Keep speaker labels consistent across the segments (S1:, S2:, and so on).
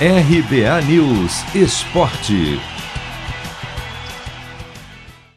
S1: RBA News Esporte.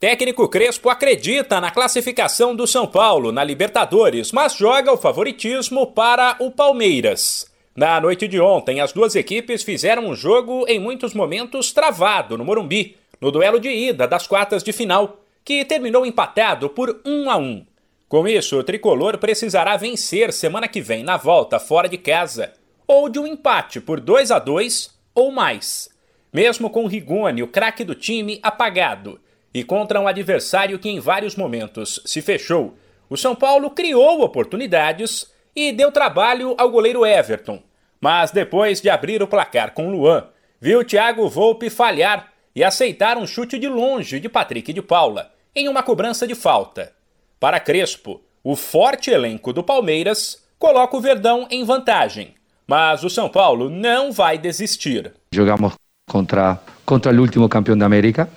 S2: Técnico Crespo acredita na classificação do São Paulo na Libertadores, mas joga o favoritismo para o Palmeiras. Na noite de ontem, as duas equipes fizeram um jogo em muitos momentos travado no Morumbi, no duelo de ida das quartas de final, que terminou empatado por 1 a 1. Com isso, o tricolor precisará vencer semana que vem na volta fora de casa ou de um empate por 2 a 2 ou mais. Mesmo com Rigoni, o craque do time, apagado, e contra um adversário que em vários momentos se fechou, o São Paulo criou oportunidades e deu trabalho ao goleiro Everton. Mas depois de abrir o placar com Luan, viu Thiago Volpe falhar e aceitar um chute de longe de Patrick de Paula, em uma cobrança de falta. Para Crespo, o forte elenco do Palmeiras coloca o Verdão em vantagem mas o São Paulo não vai desistir.
S3: Jogamos contra, contra o último campeão da América,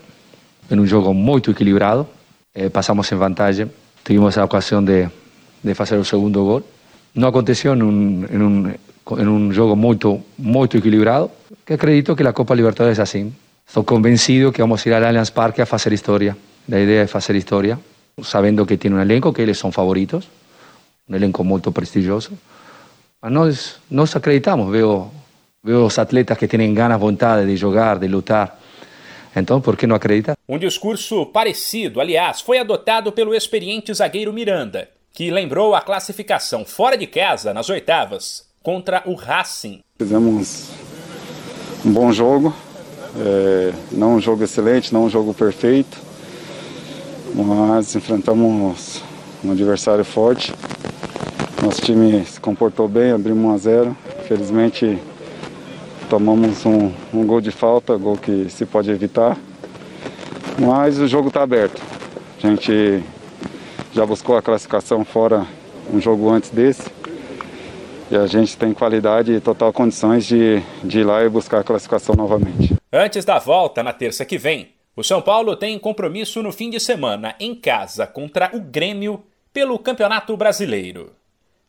S3: em um jogo muito equilibrado. Eh, passamos em vantagem, tivemos a ocasião de, de fazer o segundo gol. Não aconteceu em um, em um, em um jogo muito, muito equilibrado, que acredito que a Copa Libertadores é assim. Estou convencido que vamos ir ao Allianz Parque a fazer história. A ideia é fazer história, sabendo que tem um elenco, que eles são favoritos, um elenco muito prestigioso. Mas nós, nós acreditamos, veo, veo os atletas que têm ganas, vontade de jogar, de lutar. Então, por que não acreditar?
S2: Um discurso parecido, aliás, foi adotado pelo experiente zagueiro Miranda, que lembrou a classificação fora de casa nas oitavas contra o Racing.
S4: Fizemos um bom jogo, é, não um jogo excelente, não um jogo perfeito, mas enfrentamos um adversário forte nosso time se comportou bem, abrimos 1 a 0. Felizmente tomamos um, um gol de falta, gol que se pode evitar. Mas o jogo está aberto. A gente já buscou a classificação fora um jogo antes desse. E a gente tem qualidade e total condições de, de ir lá e buscar a classificação novamente.
S2: Antes da volta, na terça que vem, o São Paulo tem compromisso no fim de semana em casa contra o Grêmio pelo Campeonato Brasileiro.